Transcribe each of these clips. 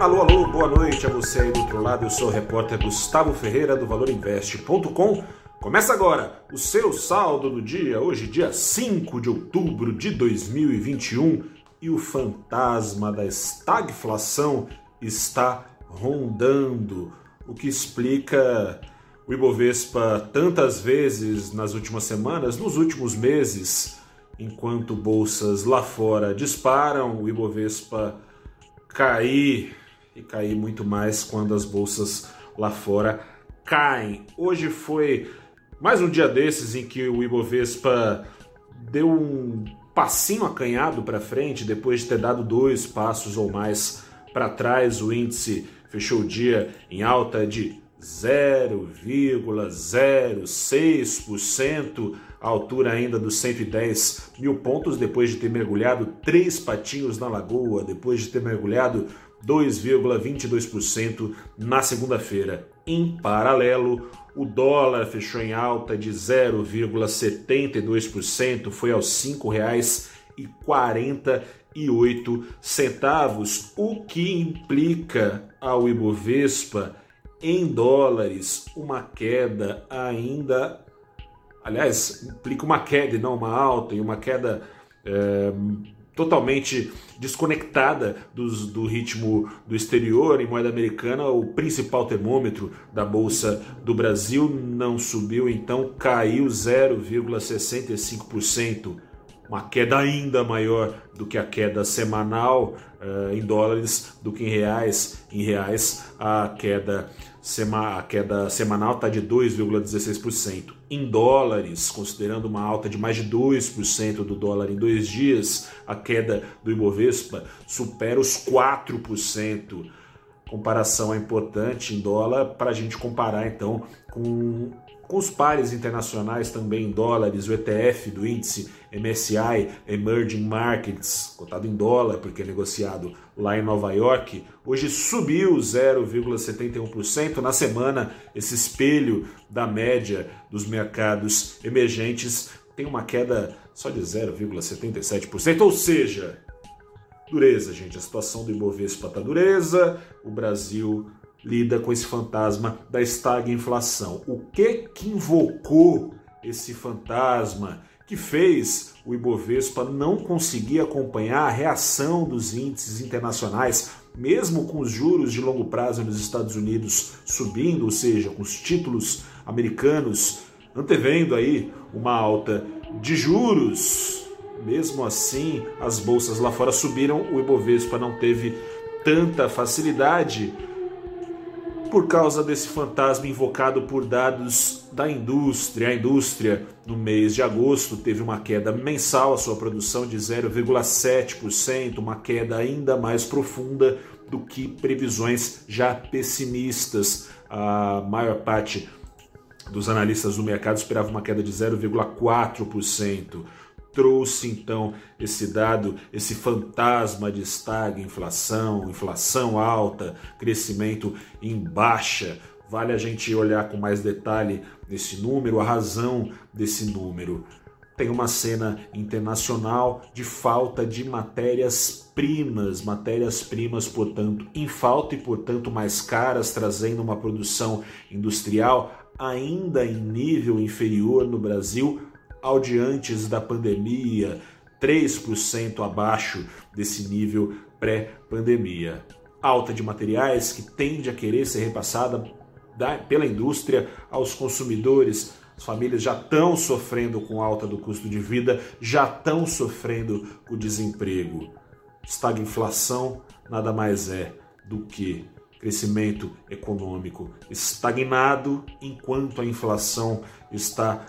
Alô, alô, boa noite a você aí do outro lado. Eu sou o repórter Gustavo Ferreira do ValorInvest.com. Começa agora o seu saldo do dia, hoje, dia 5 de outubro de 2021, e o fantasma da estagflação está rondando, o que explica o Ibovespa tantas vezes nas últimas semanas, nos últimos meses, enquanto bolsas lá fora disparam, o Ibovespa cair e cair muito mais quando as bolsas lá fora caem. Hoje foi mais um dia desses em que o Ibovespa deu um passinho acanhado para frente depois de ter dado dois passos ou mais para trás. O índice fechou o dia em alta de 0,06%, altura ainda dos 110 mil pontos, depois de ter mergulhado três patinhos na lagoa, depois de ter mergulhado 2,22% na segunda-feira. Em paralelo, o dólar fechou em alta de 0,72%, foi aos R$ 5,48 centavos, o que implica ao Ibovespa em dólares uma queda ainda, aliás, implica uma queda e não uma alta, e uma queda é, totalmente desconectada dos, do ritmo do exterior. Em moeda americana, o principal termômetro da Bolsa do Brasil não subiu, então caiu 0,65%. Uma queda ainda maior do que a queda semanal uh, em dólares do que em reais. Em reais, a queda Sema, a queda semanal está de 2,16%. Em dólares, considerando uma alta de mais de 2% do dólar em dois dias, a queda do Ibovespa supera os 4%. Comparação é importante em dólar para a gente comparar então com com os pares internacionais também em dólares, o ETF do índice MSI Emerging Markets, cotado em dólar porque é negociado lá em Nova York, hoje subiu 0,71%. Na semana, esse espelho da média dos mercados emergentes tem uma queda só de 0,77%, ou seja, dureza, gente. A situação do Ibovespa está dureza, o Brasil lida com esse fantasma da estagflação. O que que invocou esse fantasma que fez o Ibovespa não conseguir acompanhar a reação dos índices internacionais, mesmo com os juros de longo prazo nos Estados Unidos subindo, ou seja, com os títulos americanos antevendo aí uma alta de juros. Mesmo assim, as bolsas lá fora subiram, o Ibovespa não teve tanta facilidade por causa desse fantasma invocado por dados da indústria. A indústria, no mês de agosto, teve uma queda mensal, a sua produção de 0,7%, uma queda ainda mais profunda do que previsões já pessimistas. A maior parte dos analistas do mercado esperava uma queda de 0,4% trouxe então esse dado, esse fantasma de estagna, inflação, inflação alta, crescimento em baixa. Vale a gente olhar com mais detalhe nesse número, a razão desse número. Tem uma cena internacional de falta de matérias-primas, matérias-primas, portanto, em falta e, portanto, mais caras, trazendo uma produção industrial ainda em nível inferior no Brasil ao de antes da pandemia, 3% abaixo desse nível pré-pandemia. Alta de materiais que tende a querer ser repassada da, pela indústria aos consumidores. As famílias já estão sofrendo com alta do custo de vida, já estão sofrendo com o desemprego. Estagflação nada mais é do que crescimento econômico estagnado enquanto a inflação está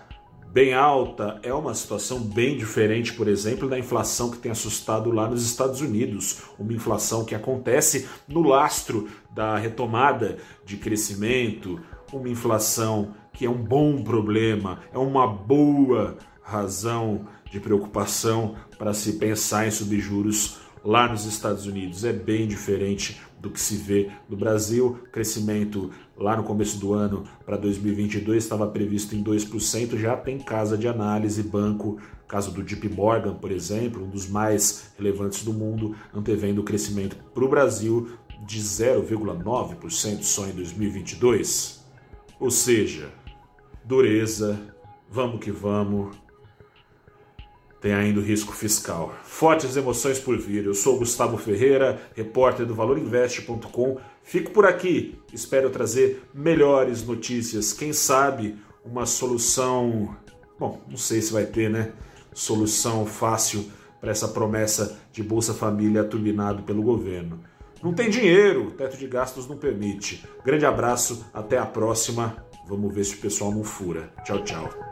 bem alta é uma situação bem diferente, por exemplo, da inflação que tem assustado lá nos Estados Unidos. Uma inflação que acontece no lastro da retomada de crescimento, uma inflação que é um bom problema, é uma boa razão de preocupação para se pensar em subjuros lá nos Estados Unidos. É bem diferente do que se vê no Brasil. Crescimento lá no começo do ano para 2022 estava previsto em 2%, já tem casa de análise, banco, caso do JP Morgan, por exemplo, um dos mais relevantes do mundo, antevendo o crescimento para o Brasil de 0,9% só em 2022. Ou seja, dureza, vamos que vamos. Tem ainda o risco fiscal. Fortes emoções por vir. Eu sou Gustavo Ferreira, repórter do ValorInvest.com. Fico por aqui. Espero trazer melhores notícias. Quem sabe uma solução. Bom, não sei se vai ter, né? Solução fácil para essa promessa de Bolsa Família turbinado pelo governo. Não tem dinheiro, o teto de gastos não permite. Grande abraço, até a próxima. Vamos ver se o pessoal não fura. Tchau, tchau.